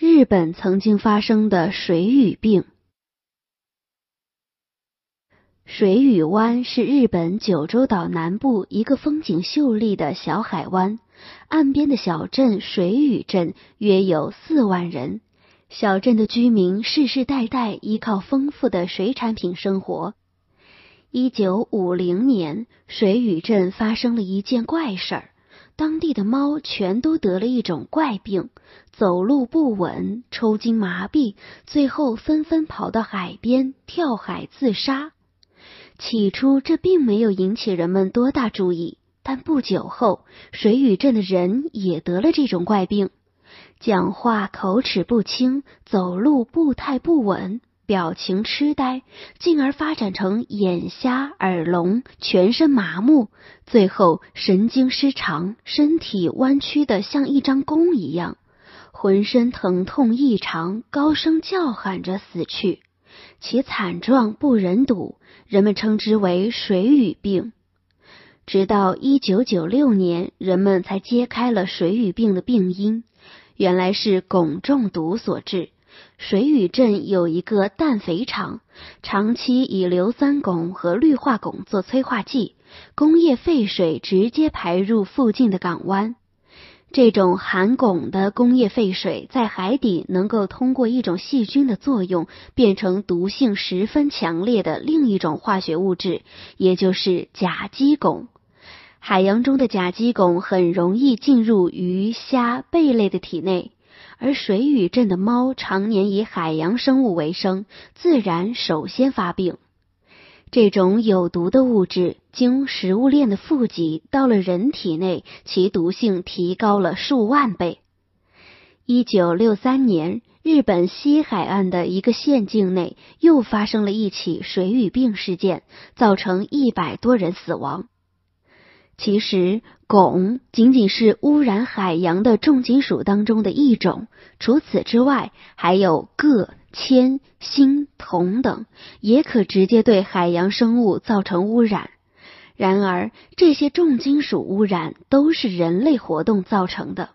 日本曾经发生的水俣病。水俣湾是日本九州岛南部一个风景秀丽的小海湾，岸边的小镇水俣镇约有四万人。小镇的居民世世代代依靠丰富的水产品生活。一九五零年，水俣镇发生了一件怪事儿。当地的猫全都得了一种怪病，走路不稳，抽筋麻痹，最后纷纷跑到海边跳海自杀。起初这并没有引起人们多大注意，但不久后，水雨镇的人也得了这种怪病，讲话口齿不清，走路步态不稳。表情痴呆，进而发展成眼瞎、耳聋、全身麻木，最后神经失常，身体弯曲的像一张弓一样，浑身疼痛异常，高声叫喊着死去，其惨状不忍睹，人们称之为水俣病。直到一九九六年，人们才揭开了水俣病的病因，原来是汞中毒所致。水俣镇有一个氮肥厂，长期以硫酸汞和氯化汞做催化剂，工业废水直接排入附近的港湾。这种含汞的工业废水在海底能够通过一种细菌的作用，变成毒性十分强烈的另一种化学物质，也就是甲基汞。海洋中的甲基汞很容易进入鱼虾贝类的体内。而水俣镇的猫常年以海洋生物为生，自然首先发病。这种有毒的物质经食物链的富集到了人体内，其毒性提高了数万倍。一九六三年，日本西海岸的一个县境内又发生了一起水俣病事件，造成一百多人死亡。其实，汞仅仅是污染海洋的重金属当中的一种。除此之外，还有铬、铅、锌、铜等，也可直接对海洋生物造成污染。然而，这些重金属污染都是人类活动造成的。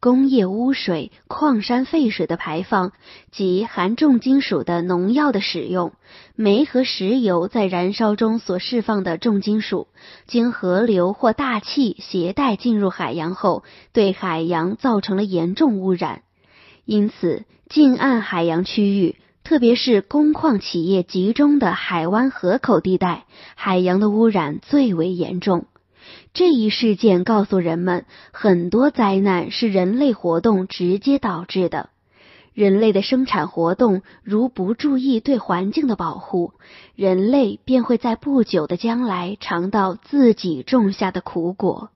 工业污水、矿山废水的排放及含重金属的农药的使用，煤和石油在燃烧中所释放的重金属，经河流或大气携带进入海洋后，对海洋造成了严重污染。因此，近岸海洋区域，特别是工矿企业集中的海湾河口地带，海洋的污染最为严重。这一事件告诉人们，很多灾难是人类活动直接导致的。人类的生产活动如不注意对环境的保护，人类便会在不久的将来尝到自己种下的苦果。